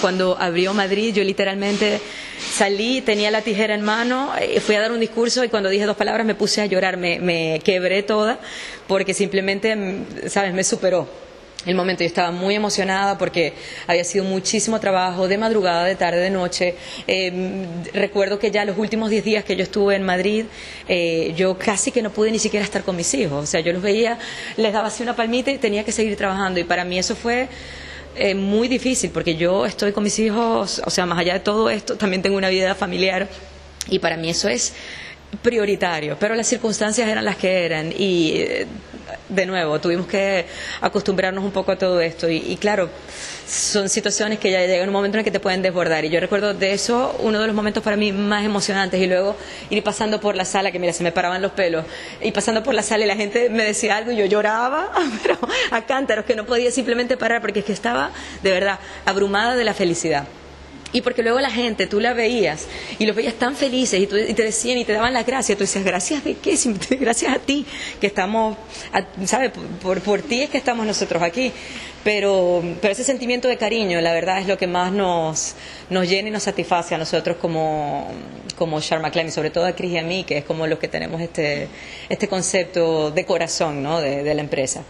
Cuando abrió Madrid, yo literalmente salí, tenía la tijera en mano, eh, fui a dar un discurso y cuando dije dos palabras me puse a llorar, me, me quebré toda porque simplemente, mm, ¿sabes?, me superó el momento. Yo estaba muy emocionada porque había sido muchísimo trabajo de madrugada, de tarde, de noche. Eh, recuerdo que ya los últimos diez días que yo estuve en Madrid, eh, yo casi que no pude ni siquiera estar con mis hijos. O sea, yo los veía, les daba así una palmita y tenía que seguir trabajando. Y para mí eso fue eh, muy difícil porque yo estoy con mis hijos, o sea, más allá de todo esto, también tengo una vida familiar y para mí eso es prioritario, pero las circunstancias eran las que eran y eh, de nuevo tuvimos que acostumbrarnos un poco a todo esto. Y, claro, son situaciones que ya llegan un momento en el que te pueden desbordar. Y yo recuerdo de eso uno de los momentos para mí más emocionantes. Y luego ir pasando por la sala que mira se me paraban los pelos. Y pasando por la sala y la gente me decía algo y yo lloraba pero a cántaros que no podía simplemente parar porque es que estaba de verdad abrumada de la felicidad y porque luego la gente, tú la veías y los veías tan felices y, y te decían y te daban las gracias. Tú decías, ¿gracias de qué? Gracias a ti, que estamos, ¿sabes? Por, por ti es que estamos nosotros aquí. Pero, pero ese sentimiento de cariño, la verdad, es lo que más nos, nos llena y nos satisface a nosotros como, como Klein y sobre todo a Chris y a mí, que es como los que tenemos este, este concepto de corazón ¿no? de la empresa.